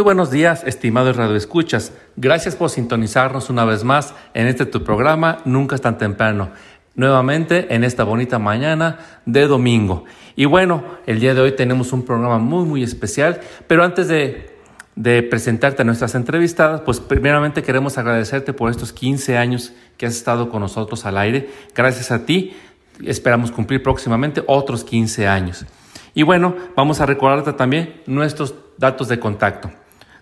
Muy buenos días, estimados radioescuchas. Gracias por sintonizarnos una vez más en este tu programa Nunca es tan temprano. Nuevamente en esta bonita mañana de domingo. Y bueno, el día de hoy tenemos un programa muy muy especial, pero antes de, de presentarte a nuestras entrevistadas, pues primeramente queremos agradecerte por estos 15 años que has estado con nosotros al aire. Gracias a ti esperamos cumplir próximamente otros 15 años. Y bueno, vamos a recordarte también nuestros datos de contacto.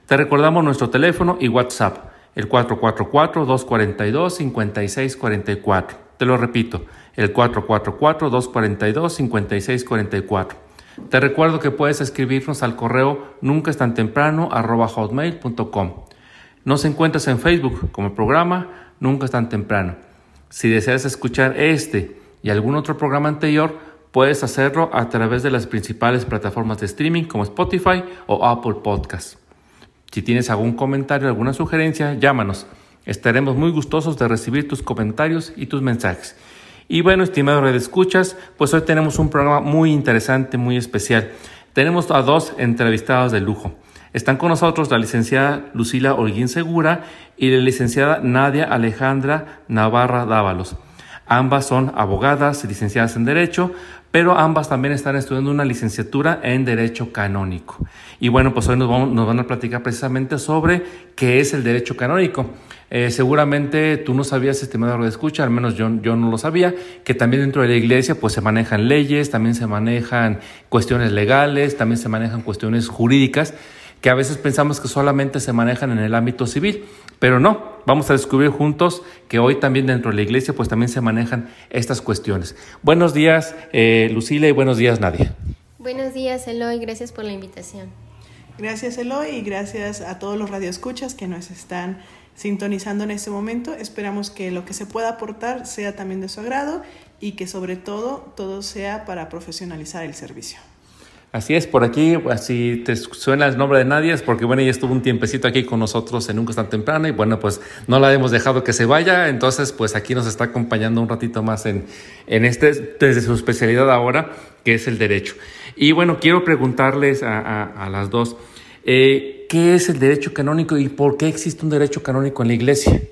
Te recordamos nuestro teléfono y WhatsApp, el 444-242-5644. Te lo repito, el 444-242-5644. Te recuerdo que puedes escribirnos al correo nunca es tan temprano hotmail.com. Nos encuentras en Facebook como programa Nunca es tan temprano. Si deseas escuchar este y algún otro programa anterior, puedes hacerlo a través de las principales plataformas de streaming como Spotify o Apple Podcasts. Si tienes algún comentario, alguna sugerencia, llámanos. Estaremos muy gustosos de recibir tus comentarios y tus mensajes. Y bueno, estimados escuchas, pues hoy tenemos un programa muy interesante, muy especial. Tenemos a dos entrevistados de lujo. Están con nosotros la licenciada Lucila Holguín Segura y la licenciada Nadia Alejandra Navarra Dávalos. Ambas son abogadas, licenciadas en Derecho, pero ambas también están estudiando una licenciatura en Derecho Canónico. Y bueno, pues hoy nos, van a platicar precisamente sobre qué es el Derecho Canónico. Eh, seguramente tú no sabías, estimado de escucha, al menos yo, yo no lo sabía, que también dentro de la iglesia pues se manejan leyes, también se manejan cuestiones legales, también se manejan cuestiones jurídicas que a veces pensamos que solamente se manejan en el ámbito civil, pero no, vamos a descubrir juntos que hoy también dentro de la iglesia pues también se manejan estas cuestiones. Buenos días eh, Lucila y buenos días Nadia. Buenos días Eloy, gracias por la invitación. Gracias Eloy y gracias a todos los radioescuchas que nos están sintonizando en este momento. Esperamos que lo que se pueda aportar sea también de su agrado y que sobre todo todo sea para profesionalizar el servicio. Así es, por aquí, así te suena el nombre de Nadia, es porque bueno, ella estuvo un tiempecito aquí con nosotros en Nunca tan temprano y bueno, pues no la hemos dejado que se vaya, entonces pues aquí nos está acompañando un ratito más en, en este, desde su especialidad ahora, que es el derecho. Y bueno, quiero preguntarles a, a, las dos, eh, ¿qué es el derecho canónico y por qué existe un derecho canónico en la iglesia?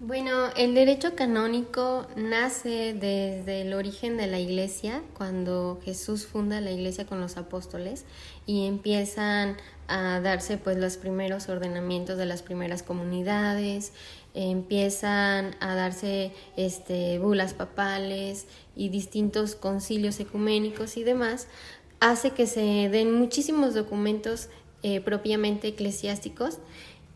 Bueno, el derecho canónico nace desde el origen de la iglesia, cuando Jesús funda la iglesia con los apóstoles y empiezan a darse pues los primeros ordenamientos de las primeras comunidades, empiezan a darse este, bulas papales y distintos concilios ecuménicos y demás, hace que se den muchísimos documentos eh, propiamente eclesiásticos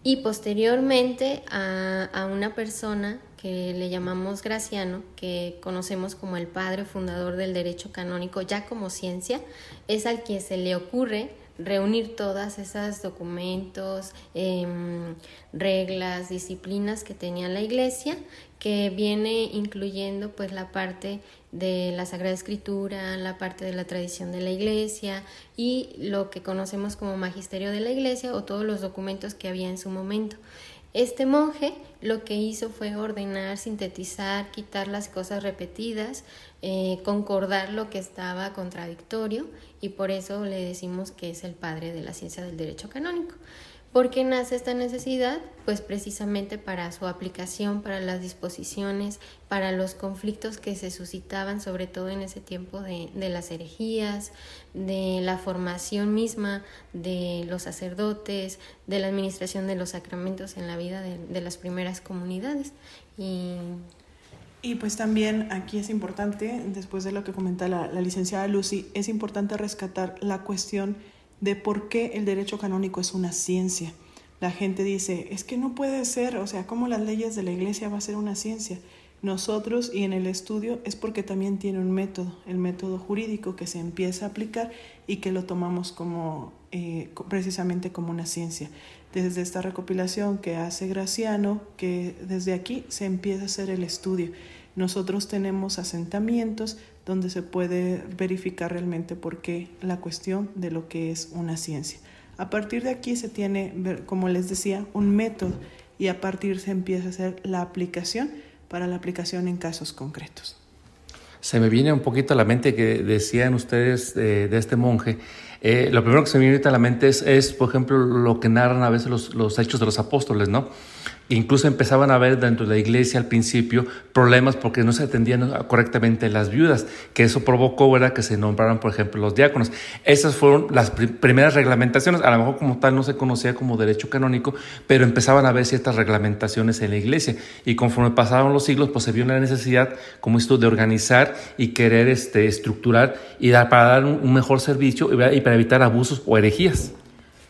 y posteriormente a, una persona que le llamamos Graciano, que conocemos como el padre fundador del derecho canónico ya como ciencia, es al que se le ocurre reunir todas esas documentos, em, reglas, disciplinas que tenía la iglesia, que viene incluyendo pues la parte de la Sagrada Escritura, la parte de la tradición de la iglesia y lo que conocemos como magisterio de la iglesia o todos los documentos que había en su momento. Este monje lo que hizo fue ordenar, sintetizar, quitar las cosas repetidas, eh, concordar lo que estaba contradictorio y por eso le decimos que es el padre de la ciencia del derecho canónico. ¿Por qué nace esta necesidad? Pues precisamente para su aplicación, para las disposiciones, para los conflictos que se suscitaban, sobre todo en ese tiempo de, las herejías, de la formación misma de los sacerdotes, de la administración de los sacramentos en la vida de, las primeras comunidades. Y y pues también aquí es importante, después de lo que comenta la, la, licenciada Lucy, es importante rescatar la cuestión de por qué el derecho canónico es una ciencia. La gente dice, es que no puede ser, o sea, ¿cómo las leyes de la iglesia va a ser una ciencia? Nosotros y en el estudio es porque también tiene un método, el método jurídico que se empieza a aplicar y que lo tomamos como eh, precisamente como una ciencia. Desde esta recopilación que hace Graciano, que desde aquí se empieza a hacer el estudio. Nosotros tenemos asentamientos donde se puede verificar realmente por qué la cuestión de lo que es una ciencia. A partir de aquí se tiene, como les decía, un método y a partir se empieza a hacer la aplicación para la aplicación en casos concretos. Se me viene un poquito a la mente que decían ustedes de, de este monje eh, lo primero que se me viene a la mente es, es, por ejemplo, lo que narran a veces los, los hechos de los apóstoles, ¿no? Incluso empezaban a ver dentro de la iglesia al principio problemas porque no se atendían correctamente las viudas, que eso provocó ¿verdad? que se nombraran, por ejemplo, los diáconos. Esas fueron las primeras reglamentaciones, a lo mejor como tal no se conocía como derecho canónico, pero empezaban a haber ciertas reglamentaciones en la iglesia y conforme pasaron los siglos, pues se vio una necesidad como esto de organizar y querer este, estructurar y dar, para dar un, mejor servicio y para evitar abusos o herejías.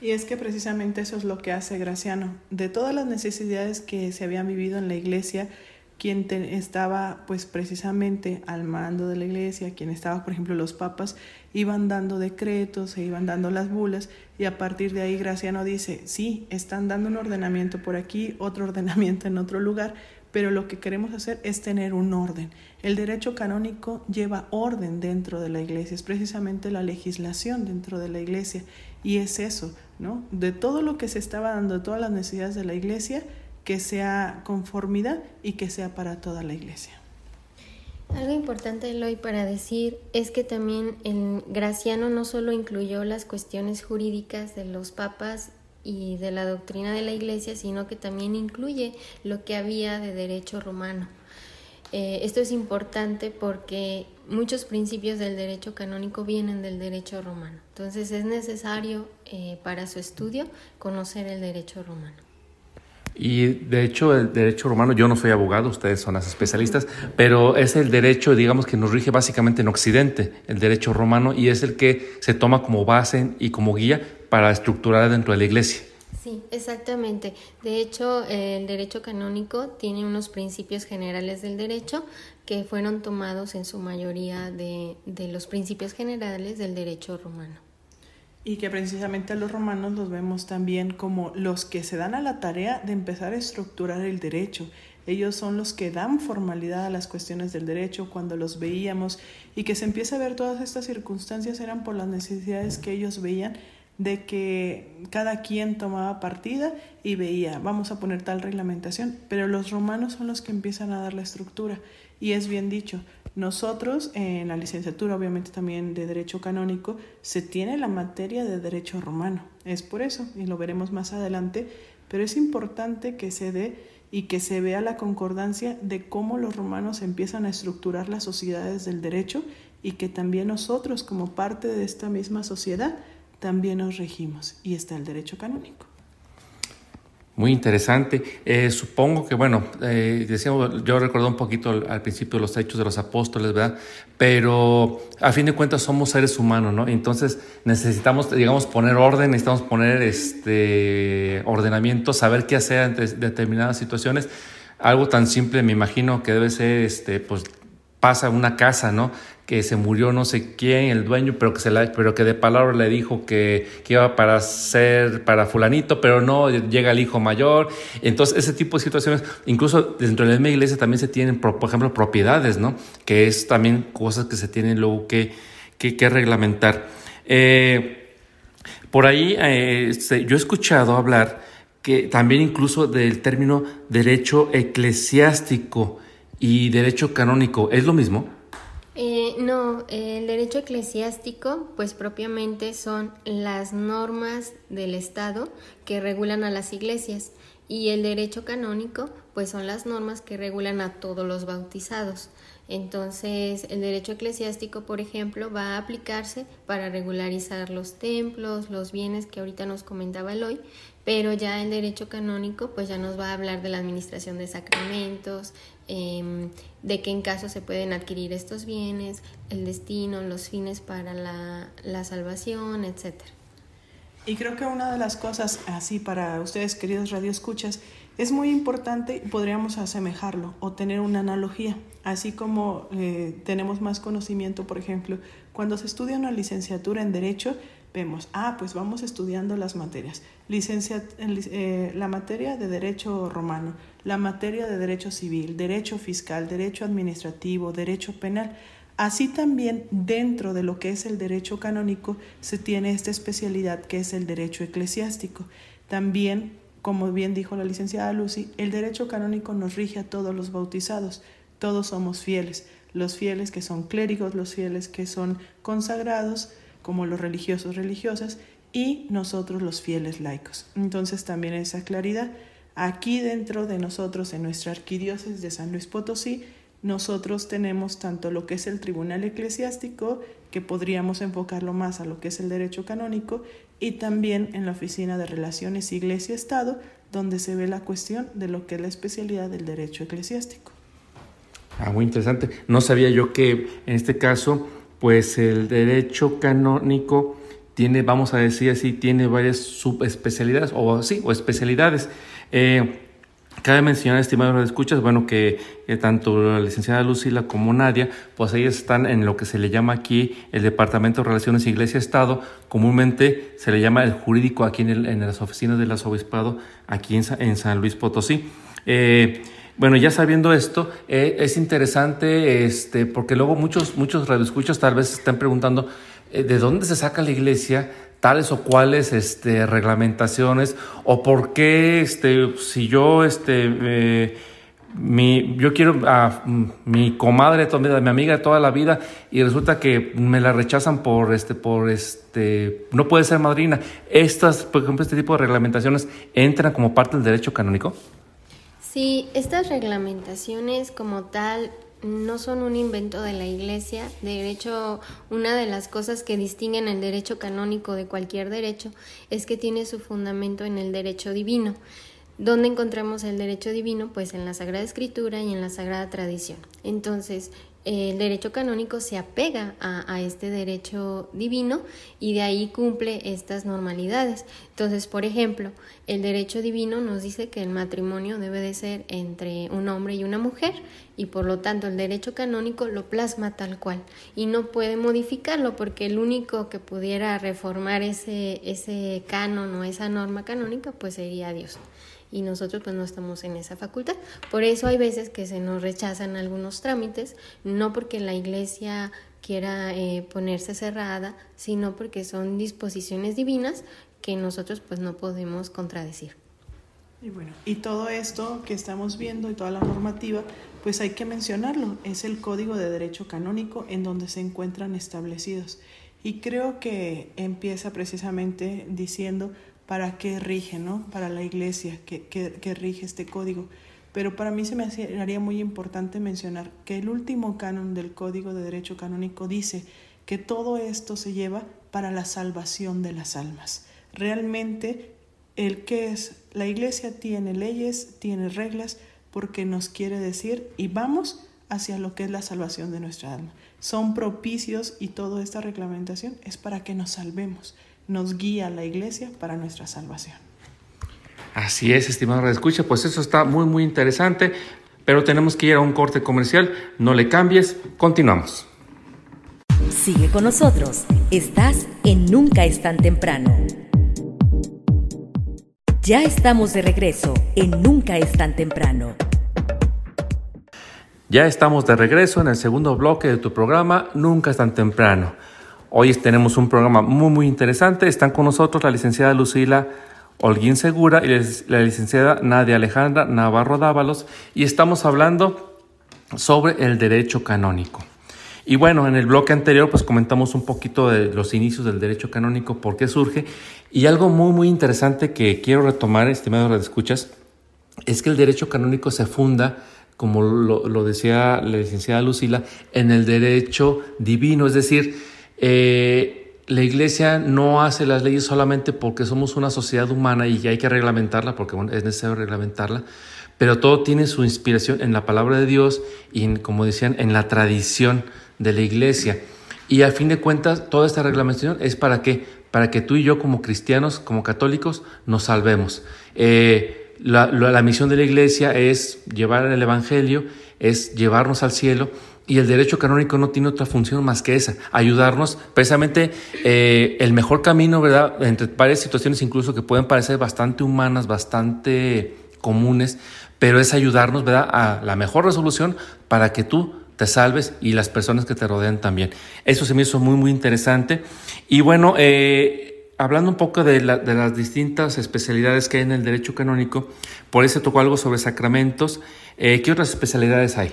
Y es que precisamente eso es lo que hace Graciano. De todas las necesidades que se habían vivido en la iglesia, quien estaba pues precisamente al mando de la iglesia, quien estaba, por ejemplo, los papas, iban dando decretos, se iban dando las bulas y a partir de ahí Graciano dice, sí, están dando un ordenamiento por aquí, otro ordenamiento en otro lugar, pero lo que queremos hacer es tener un orden. El derecho canónico lleva orden dentro de la iglesia, es precisamente la legislación dentro de la iglesia y es eso, ¿no? De todo lo que se estaba dando, de todas las necesidades de la iglesia, que sea conformidad y que sea para toda la iglesia. Algo importante, Eloy, para decir es que también el Graciano no solo incluyó las cuestiones jurídicas de los papas y de la doctrina de la Iglesia, sino que también incluye lo que había de derecho romano. Eh, esto es importante porque muchos principios del derecho canónico vienen del derecho romano. Entonces es necesario eh, para su estudio conocer el derecho romano. Y de hecho el derecho romano, yo no soy abogado, ustedes son las especialistas, pero es el derecho, digamos, que nos rige básicamente en Occidente, el derecho romano, y es el que se toma como base y como guía para estructurar dentro de la iglesia. Sí, exactamente. De hecho, el derecho canónico tiene unos principios generales del derecho que fueron tomados en su mayoría de, de los principios generales del derecho romano. Y que precisamente a los romanos los vemos también como los que se dan a la tarea de empezar a estructurar el derecho. Ellos son los que dan formalidad a las cuestiones del derecho cuando los veíamos y que se empieza a ver todas estas circunstancias eran por las necesidades que ellos veían de que cada quien tomaba partida y veía, vamos a poner tal reglamentación, pero los romanos son los que empiezan a dar la estructura. Y es bien dicho, nosotros en la licenciatura, obviamente también de Derecho Canónico, se tiene la materia de Derecho Romano. Es por eso, y lo veremos más adelante, pero es importante que se dé y que se vea la concordancia de cómo los romanos empiezan a estructurar las sociedades del derecho y que también nosotros como parte de esta misma sociedad también nos regimos y está el derecho canónico. Muy interesante. Eh, supongo que, bueno, eh, decíamos, yo recuerdo un poquito al, principio los hechos de los apóstoles, ¿verdad? Pero a fin de cuentas somos seres humanos, ¿no? Entonces necesitamos, digamos, poner orden, necesitamos poner este ordenamiento, saber qué hacer ante determinadas situaciones. Algo tan simple, me imagino que debe ser, este, pues, pasa una casa, ¿no? Que se murió no sé quién, el dueño, pero que, se la, pero que de palabra le dijo que, que, iba para ser para fulanito, pero no, llega el hijo mayor. Entonces, ese tipo de situaciones, incluso dentro de la misma iglesia también se tienen, por, ejemplo, propiedades, ¿no? Que es también cosas que se tienen luego que, que, reglamentar. Eh, por ahí eh, yo he escuchado hablar que también incluso del término derecho eclesiástico, y derecho canónico, ¿es lo mismo? Eh, no, el derecho eclesiástico, pues propiamente son las normas del Estado que regulan a las iglesias y el derecho canónico, pues son las normas que regulan a todos los bautizados. Entonces, el derecho eclesiástico, por ejemplo, va a aplicarse para regularizar los templos, los bienes que ahorita nos comentaba Eloy, pero ya el derecho canónico, pues ya nos va a hablar de la administración de sacramentos, em, de qué en caso se pueden adquirir estos bienes, el destino, los fines para la, la salvación, etcétera. Y creo que una de las cosas así para ustedes, queridos radioescuchas, es muy importante, podríamos asemejarlo o tener una analogía, así como eh, tenemos más conocimiento, por ejemplo, cuando se estudia una licenciatura en Derecho, vemos, ah, pues vamos estudiando las materias. Licencia, eh, la materia de Derecho Romano, la materia de Derecho Civil, Derecho Fiscal, Derecho Administrativo, Derecho Penal. Así también dentro de lo que es el derecho canónico se tiene esta especialidad que es el derecho eclesiástico. También como bien dijo la licenciada Lucy, el derecho canónico nos rige a todos los bautizados. Todos somos fieles. Los fieles que son clérigos, los fieles que son consagrados, como los religiosos religiosas, y nosotros los fieles laicos. Entonces también esa claridad. Aquí dentro de nosotros, en nuestra arquidiócesis de San Luis Potosí, nosotros tenemos tanto lo que es el tribunal eclesiástico, que podríamos enfocarlo más a lo que es el derecho canónico, y también en la Oficina de Relaciones Iglesia-Estado, donde se ve la cuestión de lo que es la especialidad del derecho eclesiástico. Ah, muy interesante. No sabía yo que en este caso, pues el derecho canónico tiene, vamos a decir así, tiene varias subespecialidades, o sí, o especialidades. Eh, Cabe mencionar, estimados escuchas, bueno, que, tanto la licenciada Lucila como Nadia, pues ellas están en lo que se le llama aquí el Departamento de Relaciones Iglesia-Estado, comúnmente se le llama el jurídico aquí en, las oficinas del arzobispado, aquí en, San Luis Potosí. Eh, bueno, ya sabiendo esto, eh, es interesante, este, porque luego muchos, muchos radioescuchas tal vez están preguntando, eh, ¿de dónde se saca la iglesia tales o cuales este, reglamentaciones o por qué este, si yo este, eh, mi, yo quiero a mi comadre, mi amiga de toda la vida y resulta que me la rechazan por este, por este, no puede ser madrina. Estas, por ejemplo, este tipo de reglamentaciones entran como parte del derecho canónico. Sí, estas reglamentaciones como tal no son un invento de la Iglesia. De hecho, una de las cosas que distinguen el derecho canónico de cualquier derecho es que tiene su fundamento en el derecho divino. ¿Dónde encontramos el derecho divino? Pues en la Sagrada Escritura y en la Sagrada Tradición. Entonces, el derecho canónico se apega a, este derecho divino y de ahí cumple estas normalidades. Entonces, por ejemplo, el derecho divino nos dice que el matrimonio debe de ser entre un hombre y una mujer y por lo tanto el derecho canónico lo plasma tal cual y no puede modificarlo porque el único que pudiera reformar ese, ese canon o esa norma canónica pues sería Dios y nosotros pues no estamos en esa facultad. Por eso hay veces que se nos rechazan algunos trámites, no porque la iglesia quiera eh, ponerse cerrada, sino porque son disposiciones divinas que nosotros pues no podemos contradecir. Y bueno, y todo esto que estamos viendo y toda la normativa, pues hay que mencionarlo, es el Código de Derecho Canónico en donde se encuentran establecidos. Y creo que empieza precisamente diciendo para qué rige, ¿no? Para la iglesia, que, rige este código. Pero para mí se me haría muy importante mencionar que el último canon del Código de Derecho Canónico dice que todo esto se lleva para la salvación de las almas. Realmente, el que es, la iglesia tiene leyes, tiene reglas, porque nos quiere decir y vamos hacia lo que es la salvación de nuestra alma. Son propicios y toda esta reglamentación es para que nos salvemos nos guía la iglesia para nuestra salvación. Así es, estimado escucha, pues eso está muy muy interesante, pero tenemos que ir a un corte comercial, no le cambies, continuamos. Sigue con nosotros, estás en Nunca es tan temprano. Ya estamos de regreso en Nunca es tan temprano. Ya estamos de regreso en el segundo bloque de tu programa Nunca es tan temprano. Hoy tenemos un programa muy, muy interesante. Están con nosotros la licenciada Lucila Holguín Segura y la licenciada Nadia Alejandra Navarro Dávalos y estamos hablando sobre el derecho canónico. Y bueno, en el bloque anterior pues comentamos un poquito de los inicios del derecho canónico, por qué surge, y algo muy muy interesante que quiero retomar, estimados escuchas, es que el derecho canónico se funda como lo, decía la licenciada Lucila, en el derecho divino, es decir, eh, la iglesia no hace las leyes solamente porque somos una sociedad humana y hay que reglamentarla, porque es necesario reglamentarla, pero todo tiene su inspiración en la palabra de Dios y, como decían, en la tradición de la iglesia. Y a fin de cuentas, toda esta reglamentación es para qué? Para que tú y yo como cristianos, como católicos, nos salvemos. Eh, la, misión de la iglesia es llevar el Evangelio, es llevarnos al cielo y el derecho canónico no tiene otra función más que esa, ayudarnos precisamente eh, el mejor camino, ¿verdad? Entre varias situaciones incluso que pueden parecer bastante humanas, bastante comunes, pero es ayudarnos, ¿verdad? A la mejor resolución para que tú te salves y las personas que te rodean también. Eso se me hizo muy, muy interesante. Y bueno, eh, hablando un poco de, las distintas especialidades que hay en el derecho canónico, por eso tocó algo sobre sacramentos. Eh, ¿Qué otras especialidades hay?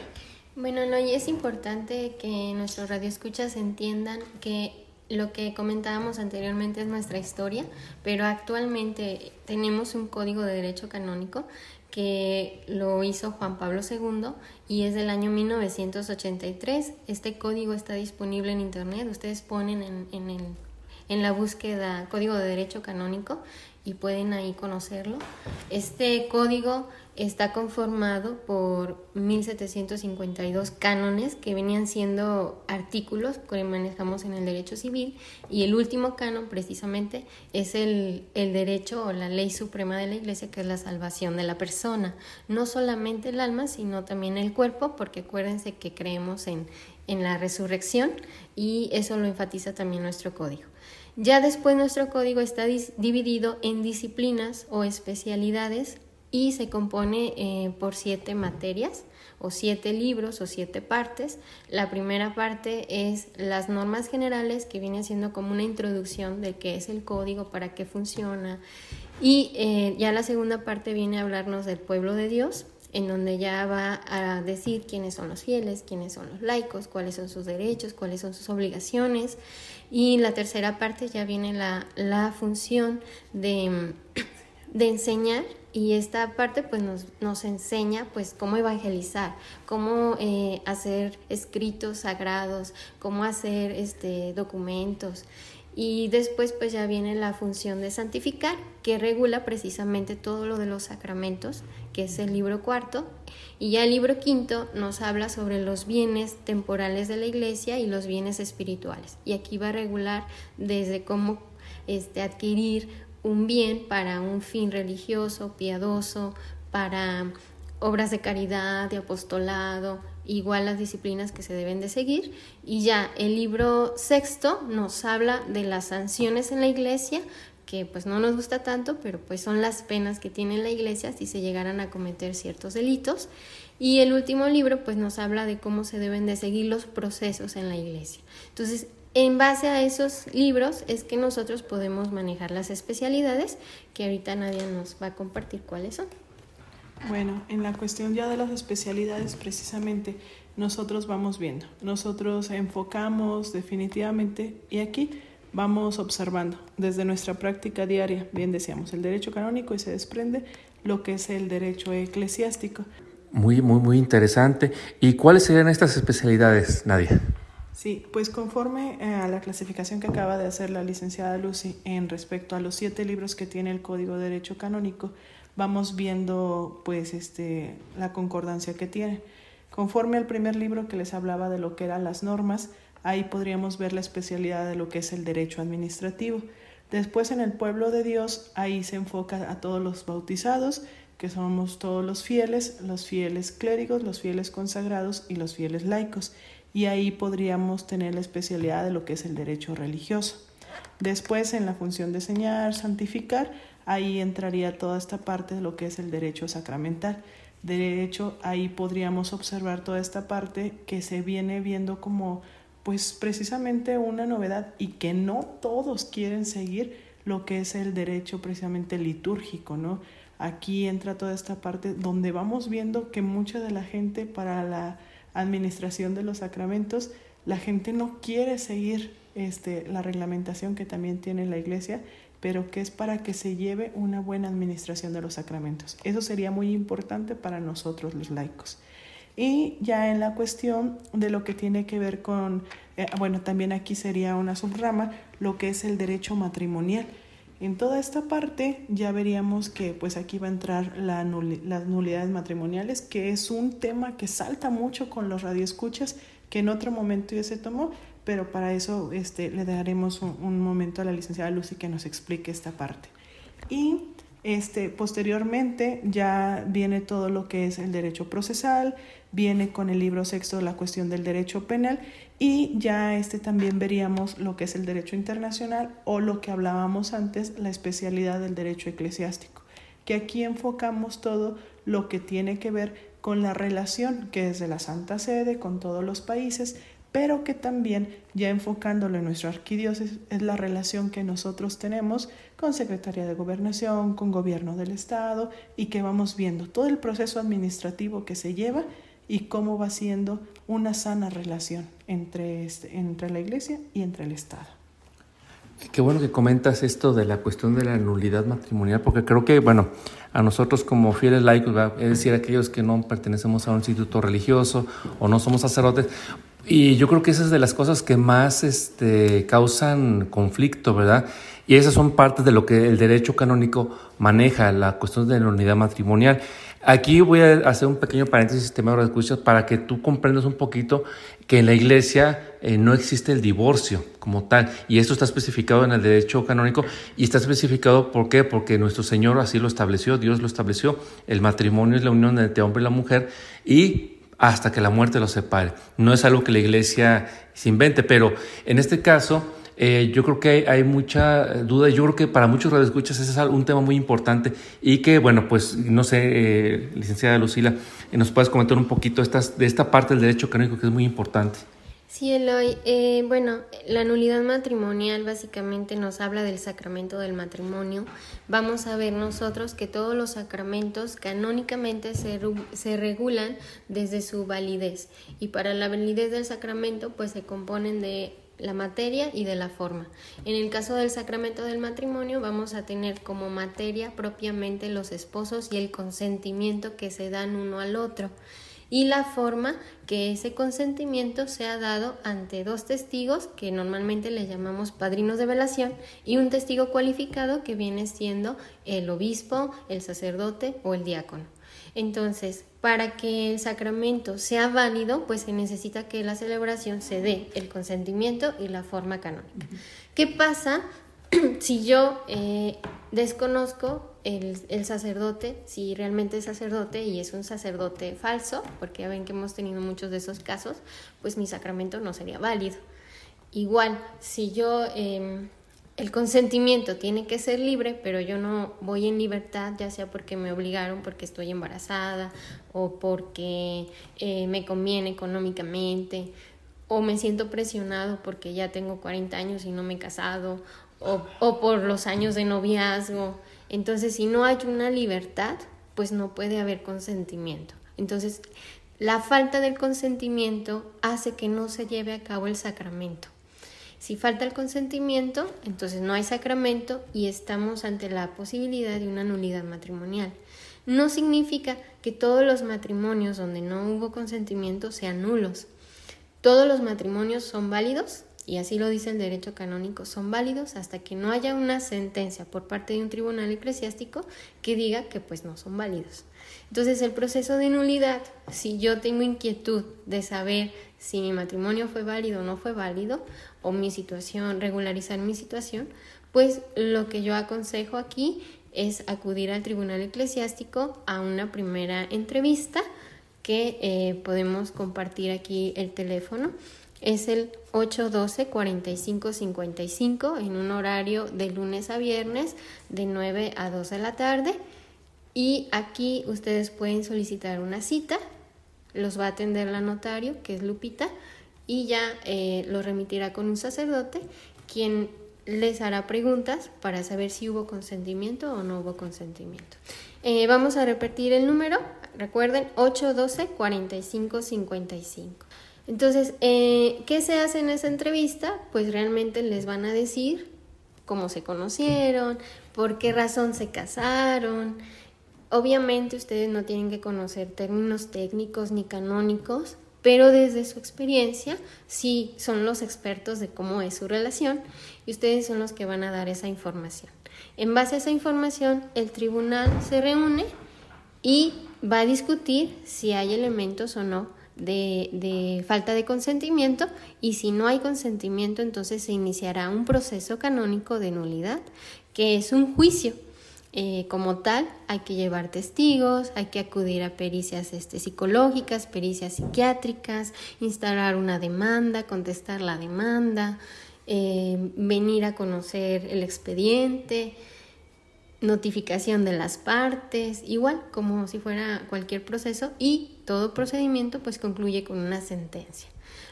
Bueno, no, y es importante que nuestros radioescuchas entiendan que lo que comentábamos anteriormente es nuestra historia, pero actualmente tenemos un código de derecho canónico que lo hizo Juan Pablo II y es del año 1983. Este código está disponible en internet. Ustedes ponen en, en, el, en la búsqueda código de derecho canónico y pueden ahí conocerlo. Este código está conformado por 1752 cánones que venían siendo artículos que manejamos en el derecho civil y el último canon precisamente es el, el, derecho o la ley suprema de la iglesia que es la salvación de la persona, no solamente el alma sino también el cuerpo porque acuérdense que creemos en, en la resurrección y eso lo enfatiza también nuestro código. Ya después nuestro código está dividido en disciplinas o especialidades y se compone eh, por siete materias o siete libros o siete partes. La primera parte es las normas generales que viene siendo como una introducción de qué es el código, para qué funciona. Y eh, ya la segunda parte viene a hablarnos del pueblo de Dios, en donde ya va a decir quiénes son los fieles, quiénes son los laicos, cuáles son sus derechos, cuáles son sus obligaciones. Y la tercera parte ya viene la, la función de, de enseñar y esta parte pues nos, nos enseña pues cómo evangelizar, cómo eh, hacer escritos sagrados, cómo hacer este, documentos. Y después pues ya viene la función de santificar, que regula precisamente todo lo de los sacramentos, que es el libro cuarto. Y ya el libro quinto nos habla sobre los bienes temporales de la iglesia y los bienes espirituales. Y aquí va a regular desde cómo este, adquirir un bien para un fin religioso, piadoso, para obras de caridad, de apostolado, igual las disciplinas que se deben de seguir. Y ya el libro sexto nos habla de las sanciones en la iglesia, que pues no nos gusta tanto, pero pues son las penas que tiene la iglesia si se llegaran a cometer ciertos delitos. Y el último libro pues nos habla de cómo se deben de seguir los procesos en la iglesia. Entonces, en base a esos libros es que nosotros podemos manejar las especialidades que ahorita nadie nos va a compartir cuáles son. Bueno, en la cuestión ya de las especialidades precisamente nosotros vamos viendo, nosotros enfocamos definitivamente y aquí vamos observando desde nuestra práctica diaria, bien decíamos, el derecho canónico y se desprende lo que es el derecho eclesiástico. Muy, muy, muy interesante. ¿Y cuáles serían estas especialidades, Nadia? Sí, pues conforme eh, a la clasificación que acaba de hacer la licenciada Lucy en respecto a los siete libros que tiene el Código de Derecho Canónico, vamos viendo pues este la concordancia que tiene. Conforme al primer libro que les hablaba de lo que eran las normas, ahí podríamos ver la especialidad de lo que es el derecho administrativo. Después en el pueblo de Dios, ahí se enfoca a todos los bautizados, que somos todos los fieles, los fieles clérigos, los fieles consagrados y los fieles laicos y ahí podríamos tener la especialidad de lo que es el derecho religioso. Después, en la función de enseñar, santificar, ahí entraría toda esta parte de lo que es el derecho sacramental. De hecho, ahí podríamos observar toda esta parte que se viene viendo como, pues precisamente una novedad y que no todos quieren seguir lo que es el derecho precisamente litúrgico, ¿no? Aquí entra toda esta parte donde vamos viendo que mucha de la gente para la administración de los sacramentos la gente no quiere seguir este, la reglamentación que también tiene la iglesia, pero que es para que se lleve una buena administración de los sacramentos. Eso sería muy importante para nosotros los laicos. Y ya en la cuestión de lo que tiene que ver con, eh, bueno, también aquí sería una subrama, lo que es el derecho matrimonial. En toda esta parte ya veríamos que pues aquí va a entrar la las nulidades matrimoniales, que es un tema que salta mucho con los radioescuchas, que en otro momento ya se tomó, pero para eso este, le daremos un, momento a la licenciada Lucy que nos explique esta parte. Y este, posteriormente ya viene todo lo que es el derecho procesal, viene con el libro sexto la cuestión del derecho penal y ya este también veríamos lo que es el derecho internacional o lo que hablábamos antes, la especialidad del derecho eclesiástico, que aquí enfocamos todo lo que tiene que ver con la relación que es de la Santa Sede con todos los países, pero que también, ya enfocándolo en nuestra arquidiócesis, es la relación que nosotros tenemos con Secretaría de Gobernación, con Gobierno del Estado, y que vamos viendo todo el proceso administrativo que se lleva y cómo va siendo una sana relación entre, este, entre la Iglesia y entre el Estado. Qué bueno que comentas esto de la cuestión de la nulidad matrimonial, porque creo que, bueno, a nosotros como fieles laicos, es decir, aquellos que no pertenecemos a un instituto religioso o no somos sacerdotes, y yo creo que esa es de las cosas que más este, causan conflicto, ¿verdad? Y esas son partes de lo que el derecho canónico maneja, la cuestión de la unidad matrimonial. Aquí voy a hacer un pequeño paréntesis, tema de escuchas, para que tú comprendas un poquito que en la iglesia eh, no existe el divorcio como tal. Y esto está especificado en el derecho canónico y está especificado ¿por qué? Porque nuestro Señor así lo estableció, Dios lo estableció. El matrimonio es la unión entre hombre y la mujer y hasta que la muerte los separe. No es algo que la iglesia se invente, pero en este caso eh, yo creo que hay, mucha duda. Yo creo que para muchos radioescuchas ese es un tema muy importante y que, bueno, pues no sé, eh, licenciada Lucila, eh, nos puedes comentar un poquito estas, de esta parte del derecho canónico que es muy importante. Sí, Eloy. Eh, bueno, la nulidad matrimonial básicamente nos habla del sacramento del matrimonio. Vamos a ver nosotros que todos los sacramentos canónicamente se, se regulan desde su validez. Y para la validez del sacramento, pues se componen de la materia y de la forma. En el caso del sacramento del matrimonio vamos a tener como materia propiamente los esposos y el consentimiento que se dan uno al otro y la forma que ese consentimiento sea dado ante dos testigos que normalmente le llamamos padrinos de velación y un testigo cualificado que viene siendo el obispo, el sacerdote o el diácono. Entonces, para que el sacramento sea válido, pues se necesita que la celebración se dé el consentimiento y la forma canónica. ¿Qué pasa si yo eh, desconozco el, sacerdote, si realmente es sacerdote y es un sacerdote falso, porque ya ven que hemos tenido muchos de esos casos, pues mi sacramento no sería válido. Igual, si yo, em, el consentimiento tiene que ser libre, pero yo no voy en libertad, ya sea porque me obligaron, porque estoy embarazada o porque eh, me conviene económicamente o me siento presionado porque ya tengo 40 años y no me he casado o, o por los años de noviazgo entonces, si no hay una libertad, pues no puede haber consentimiento. Entonces, la falta del consentimiento hace que no se lleve a cabo el sacramento. Si falta el consentimiento, entonces no hay sacramento y estamos ante la posibilidad de una nulidad matrimonial. No significa que todos los matrimonios donde no hubo consentimiento sean nulos. Todos los matrimonios son válidos y así lo dice el derecho canónico, son válidos hasta que no haya una sentencia por parte de un tribunal eclesiástico que diga que pues no son válidos. Entonces el proceso de nulidad, si yo tengo inquietud de saber si mi matrimonio fue válido o no fue válido, o mi situación, regularizar mi situación, pues lo que yo aconsejo aquí es acudir al tribunal eclesiástico a una primera entrevista que eh, podemos compartir aquí el teléfono es el 812-4555 en un horario de lunes a viernes de 9 a 2 de la tarde. Y aquí ustedes pueden solicitar una cita, los va a atender la notario, que es Lupita, y ya eh, lo remitirá con un sacerdote, quien les hará preguntas para saber si hubo consentimiento o no hubo consentimiento. Eh, vamos a repetir el número, recuerden 812-4555. Entonces, eh, ¿qué se hace en esa entrevista? Pues realmente les van a decir cómo se conocieron, por qué razón se casaron. Obviamente ustedes no tienen que conocer términos técnicos ni canónicos, pero desde su experiencia sí son los expertos de cómo es su relación y ustedes son los que van a dar esa información. En base a esa información, el tribunal se reúne y va a discutir si hay elementos o no de, falta de consentimiento y si no hay consentimiento entonces se iniciará un proceso canónico de nulidad que es un juicio. Eh, como tal, hay que llevar testigos, hay que acudir a pericias este, psicológicas, pericias psiquiátricas, instalar una demanda, contestar la demanda, eh, venir a conocer el expediente, notificación de las partes, igual como si fuera cualquier proceso y todo procedimiento pues concluye con una sentencia.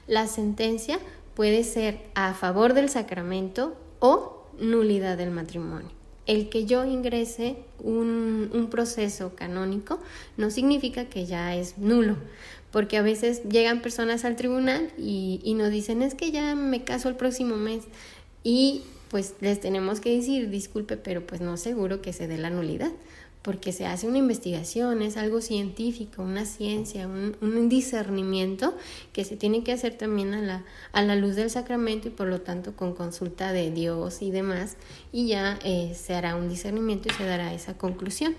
La sentencia puede ser a favor del sacramento o nulidad del matrimonio. El que yo ingrese un, un proceso canónico no significa que ya es nulo, porque a veces llegan personas al tribunal y, nos dicen es que ya me caso el próximo mes y pues les tenemos que decir, disculpe, pero pues no seguro que se dé la nulidad, porque se hace una investigación, es algo científico, una ciencia, un, un, discernimiento que se tiene que hacer también a la, a la luz del sacramento y por lo tanto con consulta de Dios y demás, y ya eh, se hará un discernimiento y se dará esa conclusión.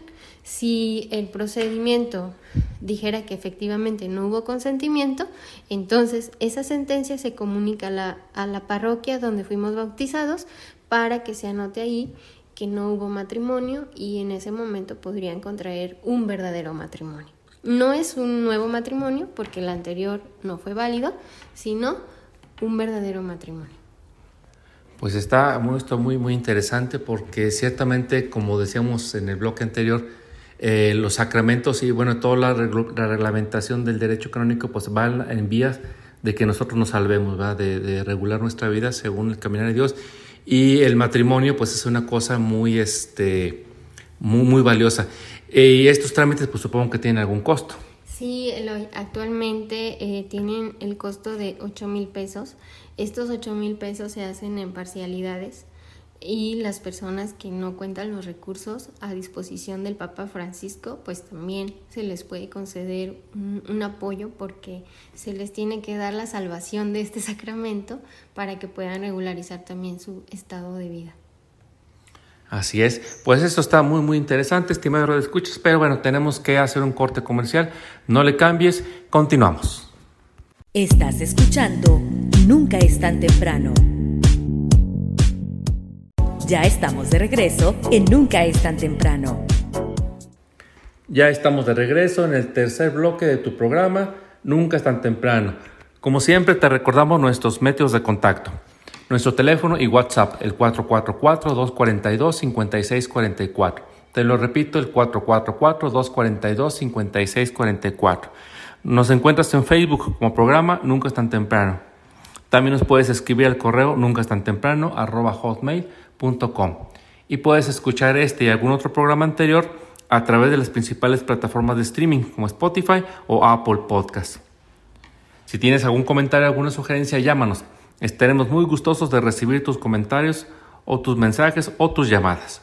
Si el procedimiento dijera que efectivamente no hubo consentimiento, entonces esa sentencia se comunica a la, parroquia donde fuimos bautizados para que se anote ahí que no hubo matrimonio y en ese momento podrían contraer un verdadero matrimonio. No es un nuevo matrimonio porque el anterior no fue válido, sino un verdadero matrimonio. Pues está muy, muy, muy interesante porque ciertamente, como decíamos en el bloque anterior, eh, los sacramentos y bueno, toda la, reglamentación del derecho canónico pues va en vías de que nosotros nos salvemos, De, de regular nuestra vida según el caminar de Dios y el matrimonio, pues es una cosa muy, este, muy, muy valiosa. Y estos trámites, pues supongo que tienen algún costo. Sí, actualmente eh, tienen el costo de 8 mil pesos. Estos 8 mil pesos se hacen en parcialidades y las personas que no cuentan los recursos a disposición del Papa Francisco, pues también se les puede conceder un, apoyo porque se les tiene que dar la salvación de este sacramento para que puedan regularizar también su estado de vida. Así es, pues esto está muy muy interesante, estimado de escuchas, pero bueno, tenemos que hacer un corte comercial, no le cambies, continuamos. Estás escuchando Nunca es tan temprano. Ya estamos de regreso en Nunca es tan temprano. Ya estamos de regreso en el tercer bloque de tu programa, Nunca es tan temprano. Como siempre te recordamos nuestros métodos de contacto. Nuestro teléfono y WhatsApp, el 444-242-5644. Te lo repito, el 444-242-5644. Nos encuentras en Facebook como programa Nunca es tan temprano. También nos puedes escribir al correo nunca es tan temprano arroba y puedes escuchar este y algún otro programa anterior a través de las principales plataformas de streaming como Spotify o Apple Podcast. Si tienes algún comentario, alguna sugerencia, llámanos. Estaremos muy gustosos de recibir tus comentarios o tus mensajes o tus llamadas.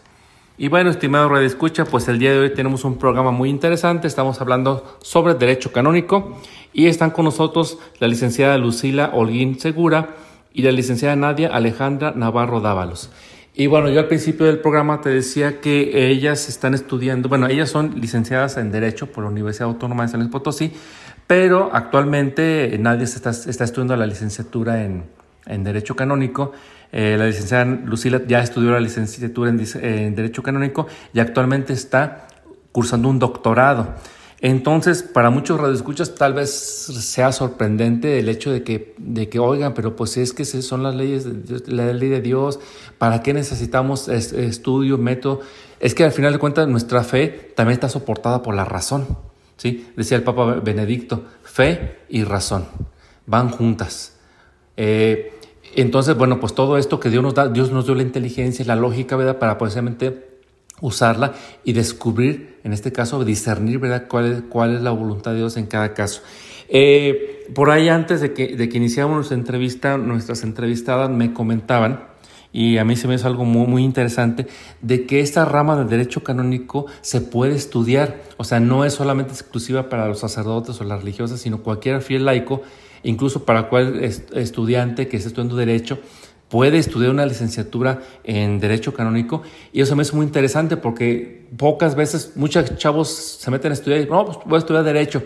Y bueno, estimado Radio Escucha, pues el día de hoy tenemos un programa muy interesante. Estamos hablando sobre derecho canónico y están con nosotros la licenciada Lucila Holguín Segura y la licenciada Nadia Alejandra Navarro Dávalos. Y bueno, yo al principio del programa te decía que ellas están estudiando, bueno, ellas son licenciadas en Derecho por la Universidad Autónoma de San Luis Potosí, pero actualmente Nadia está, está estudiando la licenciatura en, en Derecho Canónico eh, la licenciada Lucila ya estudió la licenciatura en, Derecho Canónico y actualmente está cursando un doctorado. Entonces, para muchos radioescuchas tal vez sea sorprendente el hecho de que, de que oigan, pero pues es que son las leyes, de, la ley de Dios, ¿para qué necesitamos estudio, método? Es que al final de cuentas nuestra fe también está soportada por la razón, ¿sí? Decía el Papa Benedicto, fe y razón van juntas. Eh, entonces, bueno, pues todo esto que Dios nos da, Dios nos dio la inteligencia la lógica, ¿verdad? Para precisamente usarla y descubrir, en este caso, discernir, ¿verdad? Cuál es, cuál es la voluntad de Dios en cada caso. Eh, por ahí antes de que, de que iniciáramos nuestra entrevista, nuestras entrevistadas me comentaban, y a mí se me hizo algo muy, muy interesante, de que esta rama del derecho canónico se puede estudiar, o sea, no es solamente exclusiva para los sacerdotes o las religiosas, sino cualquier fiel laico, incluso para cualquier estudiante que esté estudiando derecho, puede estudiar una licenciatura en Derecho Canónico y eso me es muy interesante porque pocas veces muchos chavos se meten a estudiar y no, pues voy a estudiar Derecho,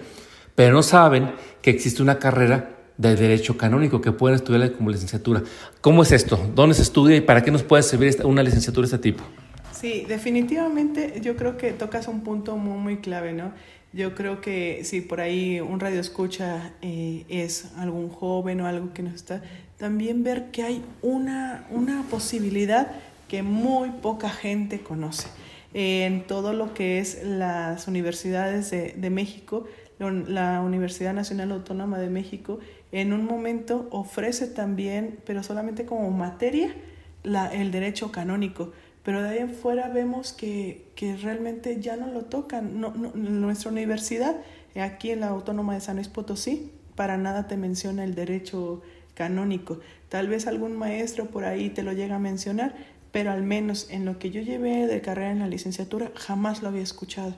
pero no saben que existe una carrera de Derecho Canónico que pueden estudiar como licenciatura. ¿Cómo es esto? ¿Dónde se estudia y para qué nos puede servir una licenciatura de este tipo? Sí, definitivamente yo creo que tocas un punto muy, muy clave, ¿no? Yo creo que si por ahí un radio escucha eh, es algún joven o algo que nos está, también ver que hay una, una posibilidad que muy poca gente conoce. En todo lo que es las universidades de, de México, la Universidad Nacional Autónoma de México en un momento ofrece también, pero solamente como materia, la, el derecho canónico pero de ahí en fuera vemos que, que realmente ya no lo tocan. No, no, nuestra universidad, aquí en la Autónoma de San Luis Potosí, para nada te menciona el derecho canónico. Tal vez algún maestro por ahí te lo llega a mencionar, pero al menos en lo que yo llevé de carrera en la licenciatura jamás lo había escuchado.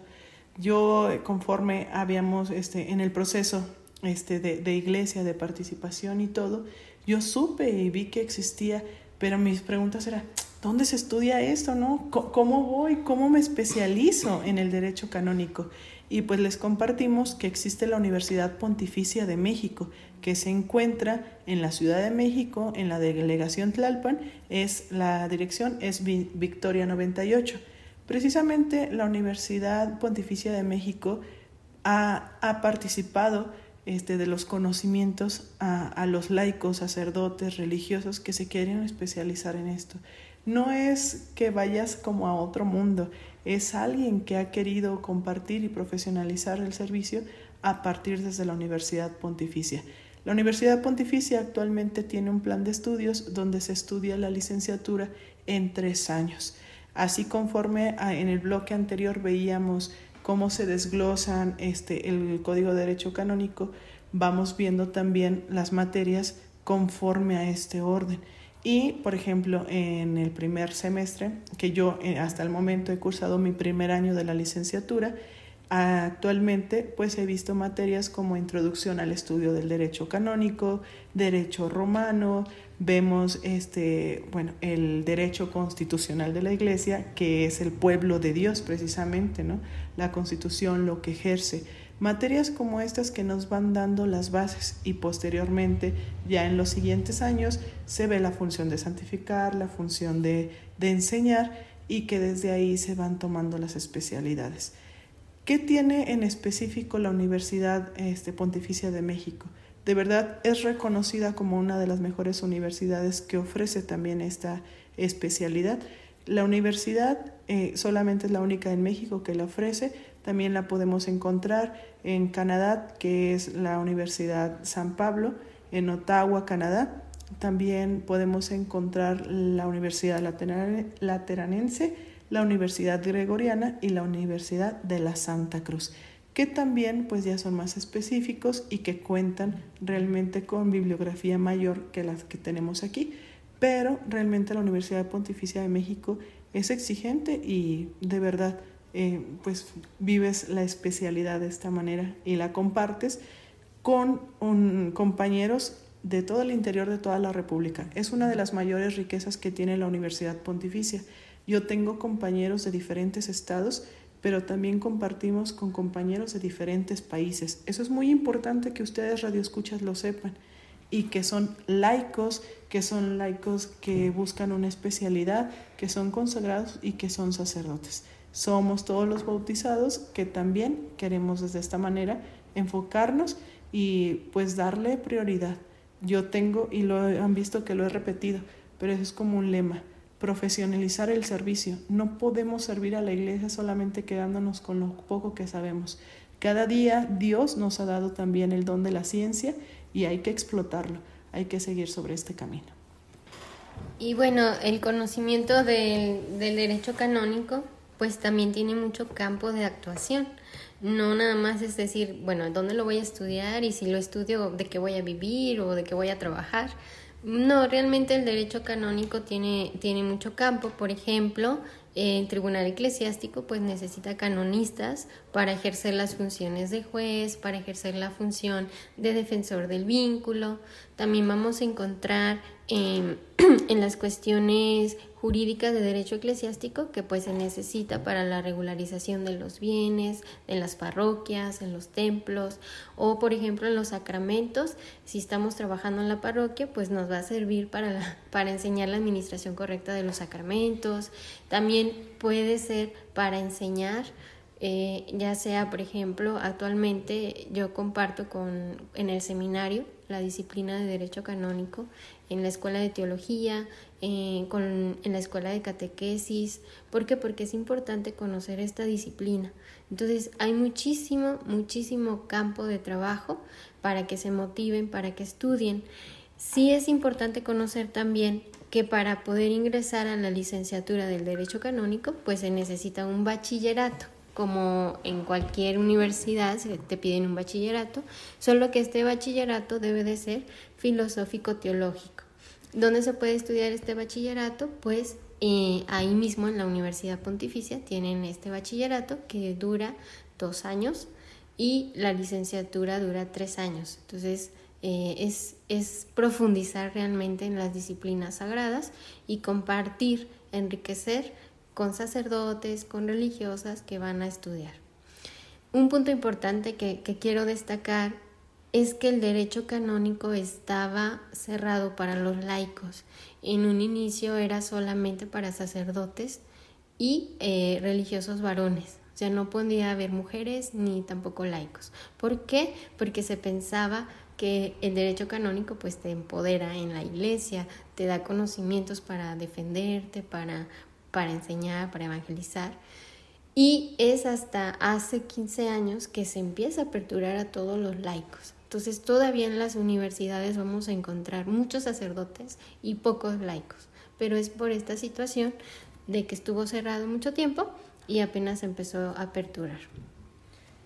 Yo conforme habíamos este, en el proceso este, de, de iglesia, de participación y todo, yo supe y vi que existía, pero mis preguntas eran, ¿dónde se estudia esto? ¿no? ¿Cómo voy? ¿Cómo me especializo en el derecho canónico? Y pues les compartimos que existe la Universidad Pontificia de México, que se encuentra en la Ciudad de México, en la delegación Tlalpan, es, la dirección es Victoria 98. Precisamente la Universidad Pontificia de México ha, ha participado este, de los conocimientos a, a, los laicos, sacerdotes, religiosos que se quieren especializar en esto no es que vayas como a otro mundo, es alguien que ha querido compartir y profesionalizar el servicio a partir desde la Universidad Pontificia. La Universidad Pontificia actualmente tiene un plan de estudios donde se estudia la licenciatura en tres años. Así conforme en el bloque anterior veíamos cómo se desglosan este, el Código de Derecho Canónico, vamos viendo también las materias conforme a este orden. Y, por ejemplo, en el primer semestre, que yo eh, hasta el momento he cursado mi primer año de la licenciatura, actualmente pues he visto materias como introducción al estudio del derecho canónico, derecho romano, vemos este, bueno, el derecho constitucional de la iglesia, que es el pueblo de Dios precisamente, ¿no? La constitución lo que ejerce Materias como estas que nos van dando las bases y posteriormente, ya en los siguientes años, se ve la función de santificar, la función de, de enseñar y que desde ahí se van tomando las especialidades. ¿Qué tiene en específico la Universidad este, Pontificia de México? De verdad es reconocida como una de las mejores universidades que ofrece también esta especialidad. La universidad eh, solamente es la única en México que la ofrece, también la podemos encontrar en Canadá, que es la Universidad San Pablo, en Ottawa, Canadá. También podemos encontrar la Universidad Lateranense, la Universidad Gregoriana y la Universidad de la Santa Cruz, que también pues ya son más específicos y que cuentan realmente con bibliografía mayor que las que tenemos aquí, pero realmente la Universidad Pontificia de México es exigente y de verdad eh, pues vives la especialidad de esta manera y la compartes con compañeros de todo el interior de toda la República. Es una de las mayores riquezas que tiene la Universidad Pontificia. Yo tengo compañeros de diferentes estados, pero también compartimos con compañeros de diferentes países. Eso es muy importante que ustedes radioescuchas lo sepan y que son laicos, que son laicos que buscan una especialidad, que son consagrados y que son sacerdotes somos todos los bautizados que también queremos desde esta manera enfocarnos y pues darle prioridad. Yo tengo, y lo han visto que lo he repetido, pero eso es como un lema, profesionalizar el servicio. No podemos servir a la iglesia solamente quedándonos con lo poco que sabemos. Cada día Dios nos ha dado también el don de la ciencia y hay que explotarlo, hay que seguir sobre este camino. Y bueno, el conocimiento del, del derecho canónico pues también tiene mucho campo de actuación. No nada más es decir, bueno, ¿dónde lo voy a estudiar? Y si lo estudio, ¿de qué voy a vivir o de qué voy a trabajar? No, realmente el derecho canónico tiene, tiene mucho campo. Por ejemplo, el tribunal eclesiástico pues necesita canonistas para ejercer las funciones de juez, para ejercer la función de defensor del vínculo. También vamos a encontrar en las cuestiones jurídicas de derecho eclesiástico que pues se necesita para la regularización de los bienes, en las parroquias, en los templos o por ejemplo en los sacramentos. Si estamos trabajando en la parroquia pues nos va a servir para, para enseñar la administración correcta de los sacramentos. También puede ser para enseñar eh, ya sea, por ejemplo, actualmente yo comparto con, en el seminario la disciplina de Derecho Canónico, en la Escuela de Teología, eh, con, en la Escuela de Catequesis. ¿Por qué? Porque es importante conocer esta disciplina. Entonces, hay muchísimo, muchísimo campo de trabajo para que se motiven, para que estudien. Sí es importante conocer también que para poder ingresar a la licenciatura del Derecho Canónico, pues se necesita un bachillerato como en cualquier universidad se te piden un bachillerato, solo que este bachillerato debe de ser filosófico-teológico. ¿Dónde se puede estudiar este bachillerato? Pues eh, ahí mismo en la Universidad Pontificia tienen este bachillerato que dura dos años y la licenciatura dura tres años. Entonces eh, es, es profundizar realmente en las disciplinas sagradas y compartir, enriquecer con sacerdotes, con religiosas que van a estudiar. Un punto importante que, quiero destacar es que el derecho canónico estaba cerrado para los laicos. En un inicio era solamente para sacerdotes y eh, religiosos varones. O sea, no podía haber mujeres ni tampoco laicos. ¿Por qué? Porque se pensaba que el derecho canónico pues te empodera en la iglesia, te da conocimientos para defenderte, para para enseñar, para evangelizar. Y es hasta hace 15 años que se empieza a aperturar a todos los laicos. Entonces todavía en las universidades vamos a encontrar muchos sacerdotes y pocos laicos, pero es por esta situación de que estuvo cerrado mucho tiempo y apenas empezó a aperturar.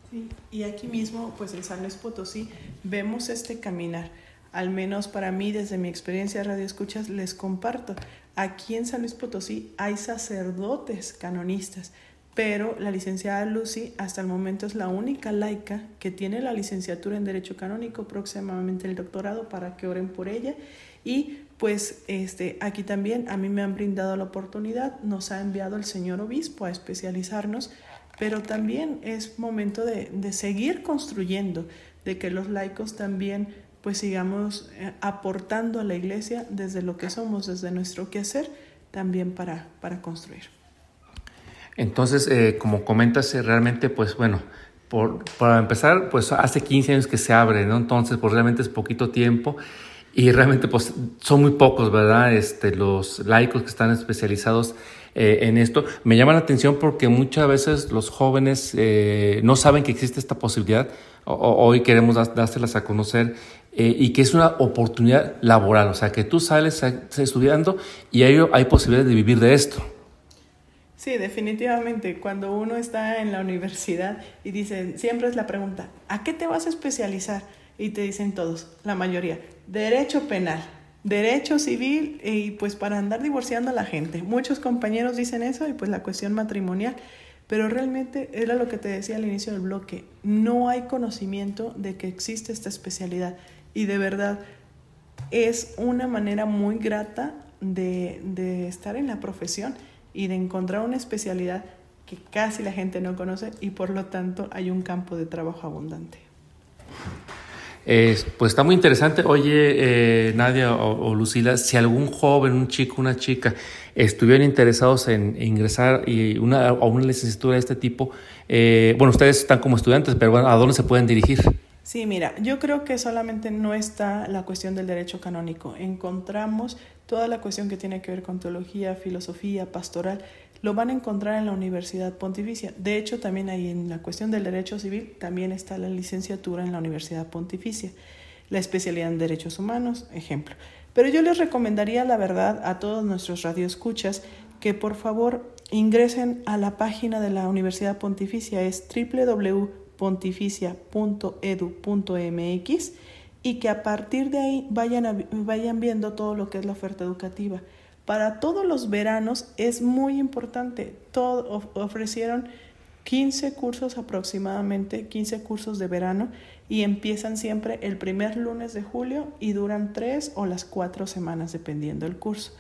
Sí, y aquí mismo, pues en San Luis Potosí, vemos este caminar. Al menos para mí, desde mi experiencia de radio escuchas, les comparto. Aquí en San Luis Potosí hay sacerdotes canonistas, pero la licenciada Lucy hasta el momento es la única laica que tiene la licenciatura en Derecho Canónico, próximamente el doctorado para que oren por ella. Y pues este, aquí también a mí me han brindado la oportunidad, nos ha enviado el señor obispo a especializarnos, pero también es momento de, de seguir construyendo, de que los laicos también pues sigamos eh, aportando a la iglesia desde lo que somos, desde nuestro quehacer, también para, para construir. Entonces, eh, como comentas, eh, realmente, pues bueno, por, para empezar, pues hace 15 años que se abre, ¿no? Entonces, pues realmente es poquito tiempo y realmente pues son muy pocos, ¿verdad? Este, los laicos que están especializados en esto. Me llama la atención porque muchas veces los jóvenes no saben que existe esta posibilidad. hoy queremos dárselas a conocer eh, y que es una oportunidad laboral, o sea, que tú sales estudiando y hay, hay posibilidad de vivir de esto. Sí, definitivamente. Cuando uno está en la universidad y dicen, siempre es la pregunta, ¿a qué te vas a especializar? Y te dicen todos, la mayoría, derecho penal, derecho civil y pues para andar divorciando a la gente. Muchos compañeros dicen eso y pues la cuestión matrimonial. Pero realmente era lo que te decía al inicio del bloque, no hay conocimiento de que existe esta especialidad y de verdad es una manera muy grata de, de estar en la profesión y de encontrar una especialidad que casi la gente no conoce y por lo tanto hay un campo de trabajo abundante. pues está muy interesante. Oye, eh, Nadia o, Lucila, si algún joven, un chico, una chica estuvieran interesados en ingresar y una, a una licenciatura de este tipo, eh, bueno, ustedes están como estudiantes, pero ¿a dónde se pueden dirigir? Sí, mira, yo creo que solamente no está la cuestión del derecho canónico. Encontramos toda la cuestión que tiene que ver con teología, filosofía, pastoral, lo van a encontrar en la Universidad Pontificia. De hecho, también ahí en la cuestión del derecho civil, también está la licenciatura en la Universidad Pontificia. La especialidad en derechos humanos, ejemplo. Pero yo les recomendaría, la verdad, a todos nuestros radioescuchas que por favor ingresen a la página de la Universidad Pontificia, es www pontificia.edu.mx y que a partir de ahí vayan, vayan viendo todo lo que es la oferta educativa. Para todos los veranos es muy importante. Todo, ofrecieron 15 cursos aproximadamente, 15 cursos de verano y empiezan siempre el primer lunes de julio y duran tres o las cuatro semanas dependiendo del curso.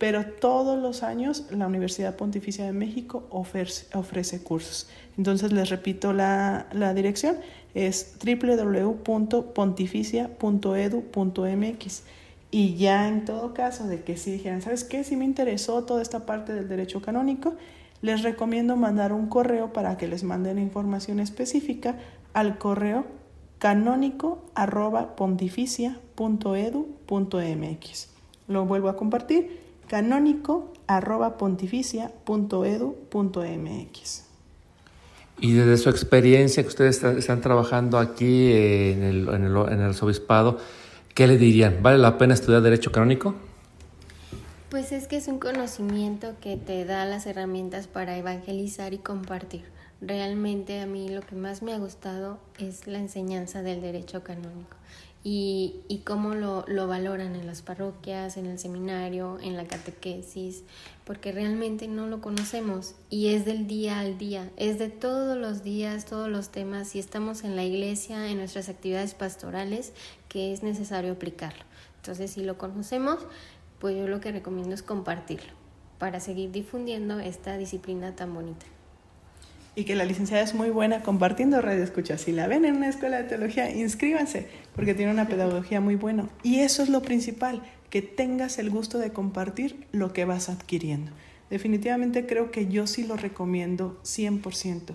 Pero todos los años la Universidad Pontificia de México ofrece, cursos. Entonces les repito la, dirección, es www.pontificia.edu.mx. Y ya en todo caso de que si dijeran, ¿sabes qué? Si me interesó toda esta parte del derecho canónico, les recomiendo mandar un correo para que les manden información específica al correo canónico arroba pontificia.edu.mx. Lo vuelvo a compartir, canónico arroba pontificia.edu.mx. Y desde su experiencia que ustedes están trabajando aquí en el, en el, en el arzobispado, ¿qué le dirían? ¿Vale la pena estudiar Derecho Canónico? Pues es que es un conocimiento que te da las herramientas para evangelizar y compartir. Realmente a mí lo que más me ha gustado es la enseñanza del derecho canónico y, y cómo lo, lo valoran en las parroquias, en el seminario, en la catequesis, porque realmente no lo conocemos y es del día al día, es de todos los días, todos los temas y estamos en la iglesia, en nuestras actividades pastorales, que es necesario aplicarlo. Entonces, si lo conocemos, pues yo lo que recomiendo es compartirlo para seguir difundiendo esta disciplina tan bonita. Y que la licenciada es muy buena compartiendo radio escucha. Si la ven en una escuela de teología, inscríbanse, porque tiene una pedagogía muy buena. Y eso es lo principal, que tengas el gusto de compartir lo que vas adquiriendo. Definitivamente creo que yo sí lo recomiendo 100%,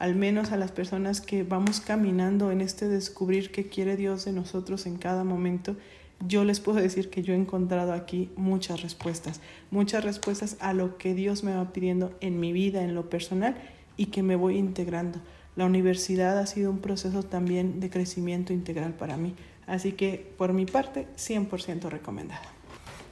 al menos a las personas que vamos caminando en este descubrir qué quiere Dios de nosotros en cada momento yo les puedo decir que yo he encontrado aquí muchas respuestas, muchas respuestas a lo que Dios me va pidiendo en mi vida, en lo personal y que me voy integrando. La universidad ha sido un proceso también de crecimiento integral para mí, así que por mi parte 100% recomendada.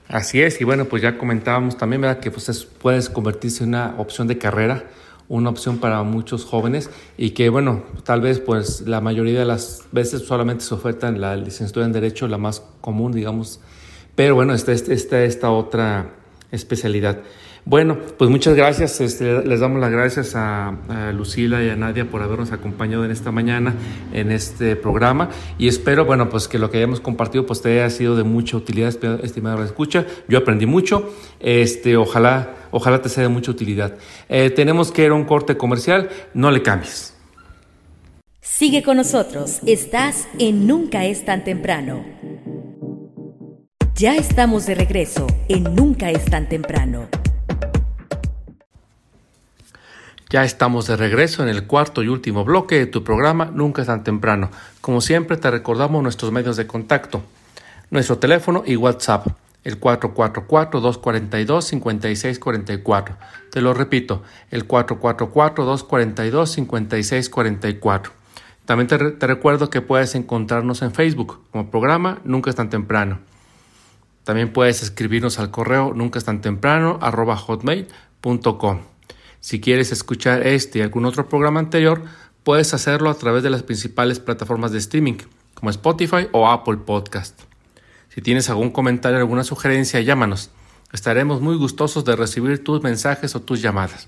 Así es, y bueno, pues ya comentábamos también, ¿verdad? Que pues puedes convertirse en una opción de carrera una opción para muchos jóvenes y que bueno, tal vez pues la mayoría de las veces solamente se oferta en la licenciatura en Derecho, la más común, digamos, pero bueno, está esta, esta otra especialidad. Bueno, pues muchas gracias. Este, les damos las gracias a, Lucila y a Nadia por habernos acompañado en esta mañana en este programa y espero, bueno, pues que lo que hayamos compartido pues te haya sido de mucha utilidad, estimada escucha. Yo aprendí mucho. Este, ojalá, ojalá te sea de mucha utilidad. Eh, tenemos que ir a un corte comercial. No le cambies. Sigue con nosotros. Estás en Nunca es tan temprano. Ya estamos de regreso en Nunca es tan temprano. Ya estamos de regreso en el cuarto y último bloque de tu programa Nunca es tan temprano. Como siempre te recordamos nuestros medios de contacto, nuestro teléfono y WhatsApp, el 444-242-5644. Te lo repito, el 444-242-5644. También te, recuerdo que puedes encontrarnos en Facebook como programa Nunca es tan temprano. También puedes escribirnos al correo nunca es tan temprano arroba hotmail.com. Si quieres escuchar este y algún otro programa anterior, puedes hacerlo a través de las principales plataformas de streaming, como Spotify o Apple Podcast. Si tienes algún comentario o alguna sugerencia, llámanos. Estaremos muy gustosos de recibir tus mensajes o tus llamadas.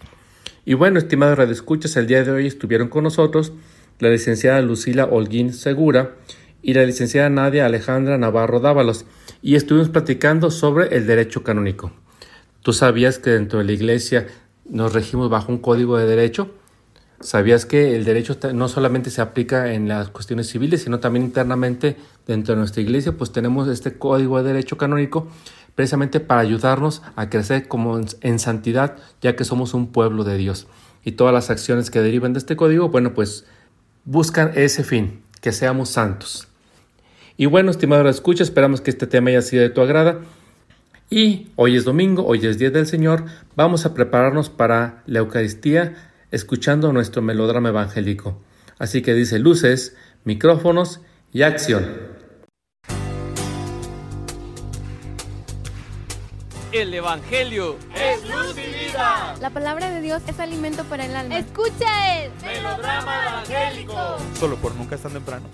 Y bueno, estimados radioescuchas, el día de hoy estuvieron con nosotros la licenciada Lucila Holguín Segura y la licenciada Nadia Alejandra Navarro Dávalos, y estuvimos platicando sobre el derecho canónico. ¿Tú sabías que dentro de la iglesia nos regimos bajo un código de derecho. ¿Sabías que el derecho no solamente se aplica en las cuestiones civiles, sino también internamente dentro de nuestra iglesia? Pues tenemos este código de derecho canónico precisamente para ayudarnos a crecer como en santidad, ya que somos un pueblo de Dios. Y todas las acciones que derivan de este código, bueno, pues buscan ese fin, que seamos santos. Y bueno, estimado escucha, esperamos que este tema haya sido de tu agrado. Y hoy es domingo, hoy es Día del Señor, vamos a prepararnos para la Eucaristía escuchando nuestro melodrama evangélico. Así que dice luces, micrófonos y acción. El Evangelio es luz y vida. La palabra de Dios es alimento para el alma. Escucha el melodrama evangélico. Solo por nunca es tan temprano.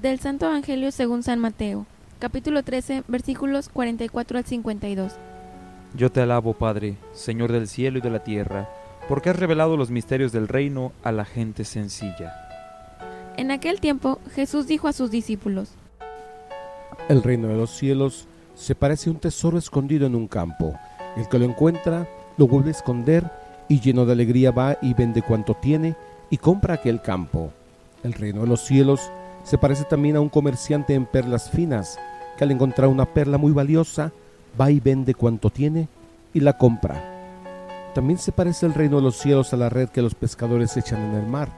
Del Santo Evangelio según San Mateo, capítulo 13, versículos 44 al 52. Yo te alabo, Padre, Señor del cielo y de la tierra, porque has revelado los misterios del reino a la gente sencilla. En aquel tiempo Jesús dijo a sus discípulos, El reino de los cielos se parece a un tesoro escondido en un campo. El que lo encuentra lo vuelve a esconder y lleno de alegría va y vende cuanto tiene y compra aquel campo. El reino de los cielos se parece también a un comerciante en perlas finas, que al encontrar una perla muy valiosa, va y vende cuanto tiene y la compra. También se parece el reino de los cielos a la red que los pescadores echan en el mar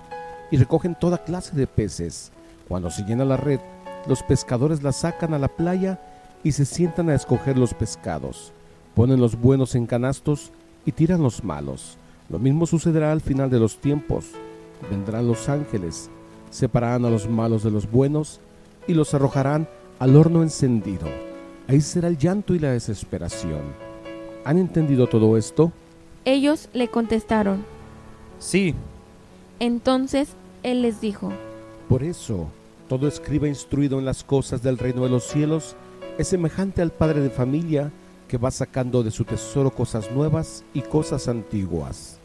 y recogen toda clase de peces. Cuando se llena la red, los pescadores la sacan a la playa y se sientan a escoger los pescados. Ponen los buenos en canastos y tiran los malos. Lo mismo sucederá al final de los tiempos. Vendrán los ángeles, separarán a los malos de los buenos y los arrojarán al horno encendido. Ahí será el llanto y la desesperación. ¿Han entendido todo esto? Ellos le contestaron, Sí. Entonces él les dijo, Por eso, todo escriba instruido en las cosas del reino de los cielos es semejante al padre de familia que va sacando de su tesoro cosas nuevas y cosas antiguas.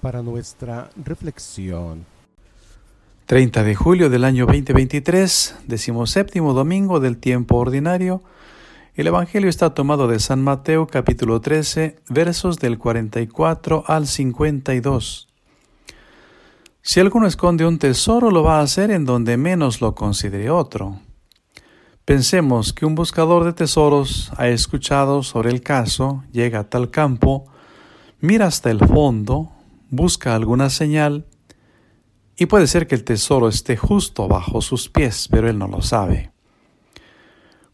Para nuestra reflexión. 30 de julio del año 2023, decimoséptimo domingo del tiempo ordinario. El Evangelio está tomado de San Mateo capítulo 13, versos del 44 al 52. Si alguno esconde un tesoro, lo va a hacer en donde menos lo considere otro. Pensemos que un buscador de tesoros ha escuchado sobre el caso, llega a tal campo, mira hasta el fondo, busca alguna señal, y puede ser que el tesoro esté justo bajo sus pies, pero él no lo sabe.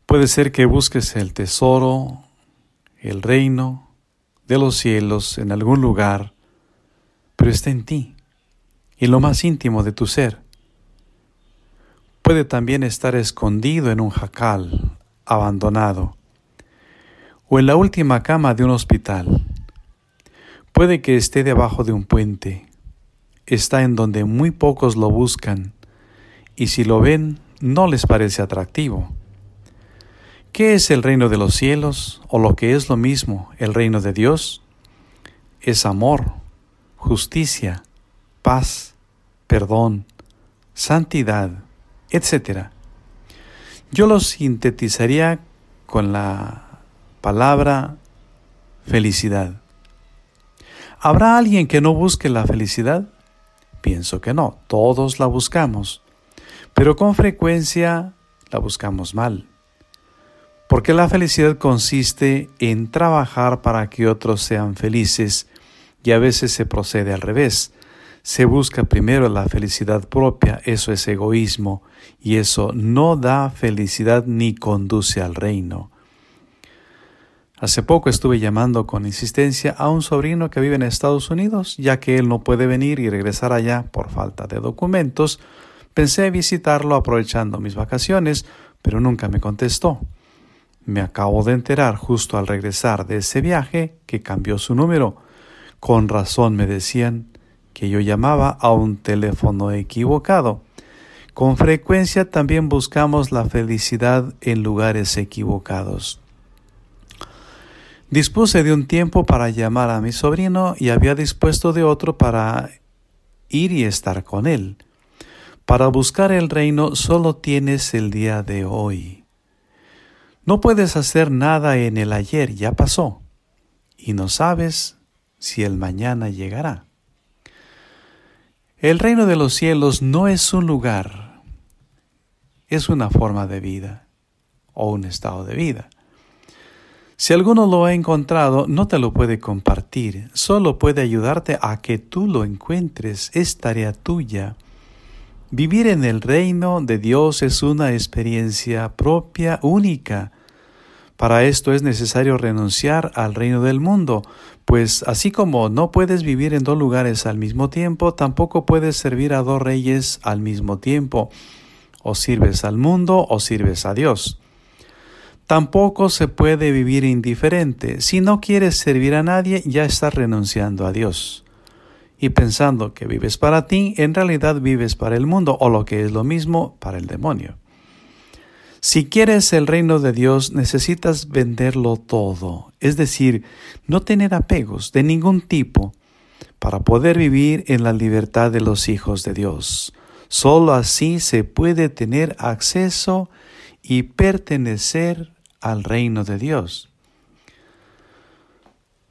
Puede ser que busques el tesoro, el reino de los cielos en algún lugar, pero está en ti en lo más íntimo de tu ser. Puede también estar escondido en un jacal, abandonado, o en la última cama de un hospital. Puede que esté debajo de un puente, está en donde muy pocos lo buscan, y si lo ven, no les parece atractivo. ¿Qué es el reino de los cielos, o lo que es lo mismo, el reino de Dios? Es amor, justicia, paz, perdón, santidad, etc. Yo lo sintetizaría con la palabra felicidad. ¿Habrá alguien que no busque la felicidad? Pienso que no, todos la buscamos, pero con frecuencia la buscamos mal. Porque la felicidad consiste en trabajar para que otros sean felices y a veces se procede al revés se busca primero la felicidad propia, eso es egoísmo, y eso no da felicidad ni conduce al reino. Hace poco estuve llamando con insistencia a un sobrino que vive en Estados Unidos, ya que él no puede venir y regresar allá por falta de documentos. Pensé visitarlo aprovechando mis vacaciones, pero nunca me contestó. Me acabo de enterar justo al regresar de ese viaje que cambió su número. Con razón me decían, que yo llamaba a un teléfono equivocado. Con frecuencia también buscamos la felicidad en lugares equivocados. Dispuse de un tiempo para llamar a mi sobrino y había dispuesto de otro para ir y estar con él. Para buscar el reino solo tienes el día de hoy. No puedes hacer nada en el ayer, ya pasó, y no sabes si el mañana llegará. El reino de los cielos no es un lugar, es una forma de vida o un estado de vida. Si alguno lo ha encontrado, no te lo puede compartir, solo puede ayudarte a que tú lo encuentres, es tarea tuya. Vivir en el reino de Dios es una experiencia propia, única. Para esto es necesario renunciar al reino del mundo, pues así como no puedes vivir en dos lugares al mismo tiempo, tampoco puedes servir a dos reyes al mismo tiempo. O sirves al mundo o sirves a Dios. Tampoco se puede vivir indiferente. Si no quieres servir a nadie, ya estás renunciando a Dios. Y pensando que vives para ti, en realidad vives para el mundo, o lo que es lo mismo, para el demonio. Si quieres el reino de Dios, necesitas venderlo todo, es decir, no tener apegos de ningún tipo para poder vivir en la libertad de los hijos de Dios. Solo así se puede tener acceso y pertenecer al reino de Dios.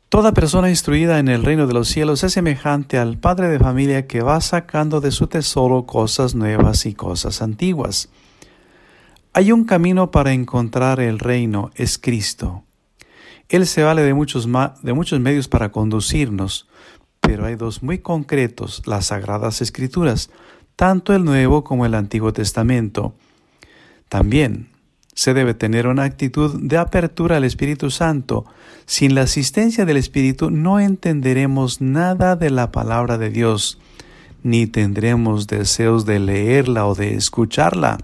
Toda persona instruida en el reino de los cielos es semejante al padre de familia que va sacando de su tesoro cosas nuevas y cosas antiguas. Hay un camino para encontrar el reino, es Cristo. Él se vale de muchos, de muchos medios para conducirnos, pero hay dos muy concretos, las Sagradas Escrituras, tanto el Nuevo como el Antiguo Testamento. También se debe tener una actitud de apertura al Espíritu Santo. Sin la asistencia del Espíritu no entenderemos nada de la palabra de Dios, ni tendremos deseos de leerla o de escucharla.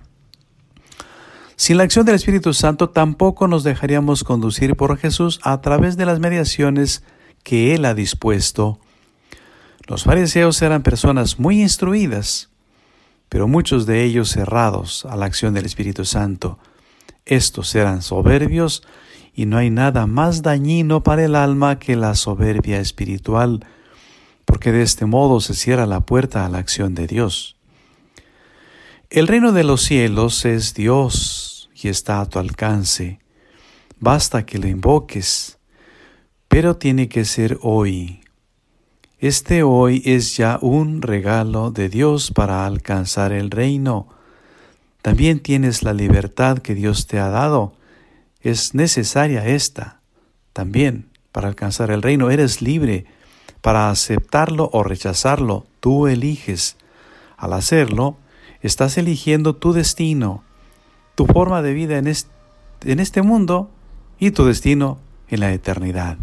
Sin la acción del Espíritu Santo tampoco nos dejaríamos conducir por Jesús a través de las mediaciones que Él ha dispuesto. Los fariseos eran personas muy instruidas, pero muchos de ellos cerrados a la acción del Espíritu Santo. Estos eran soberbios y no hay nada más dañino para el alma que la soberbia espiritual, porque de este modo se cierra la puerta a la acción de Dios. El reino de los cielos es Dios y está a tu alcance. Basta que lo invoques, pero tiene que ser hoy. Este hoy es ya un regalo de Dios para alcanzar el reino. También tienes la libertad que Dios te ha dado. Es necesaria esta. También para alcanzar el reino eres libre. Para aceptarlo o rechazarlo, tú eliges. Al hacerlo, Estás eligiendo tu destino, tu forma de vida en este, mundo y tu destino en la eternidad.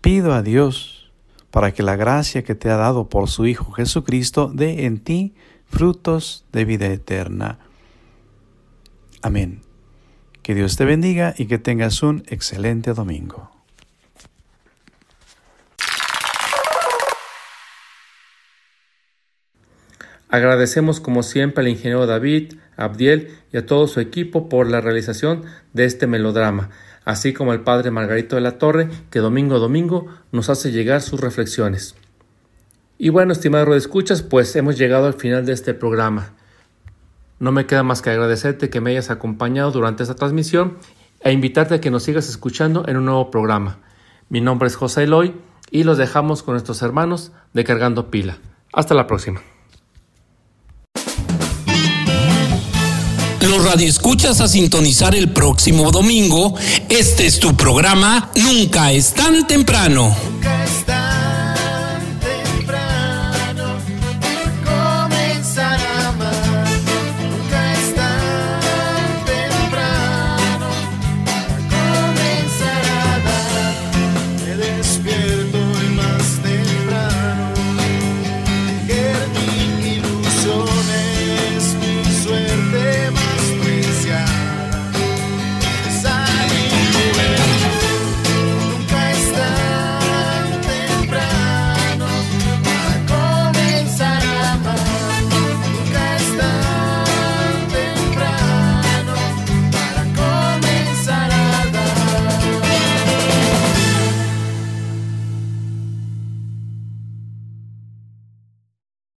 Pido a Dios para que la gracia que te ha dado por su Hijo Jesucristo dé en ti frutos de vida eterna. Amén. Que Dios te bendiga y que tengas un excelente domingo. Agradecemos como siempre al ingeniero David, Abdiel y a todo su equipo por la realización de este melodrama, así como al padre Margarito de la Torre, que domingo a domingo nos hace llegar sus reflexiones. Y bueno, estimado escuchas, pues hemos llegado al final de este programa. No me queda más que agradecerte que me hayas acompañado durante esta transmisión e invitarte a que nos sigas escuchando en un nuevo programa. Mi nombre es José Eloy y los dejamos con nuestros hermanos de Cargando Pila. Hasta la próxima. los radioescuchas a sintonizar el próximo domingo. Este es tu programa Nunca es tan temprano.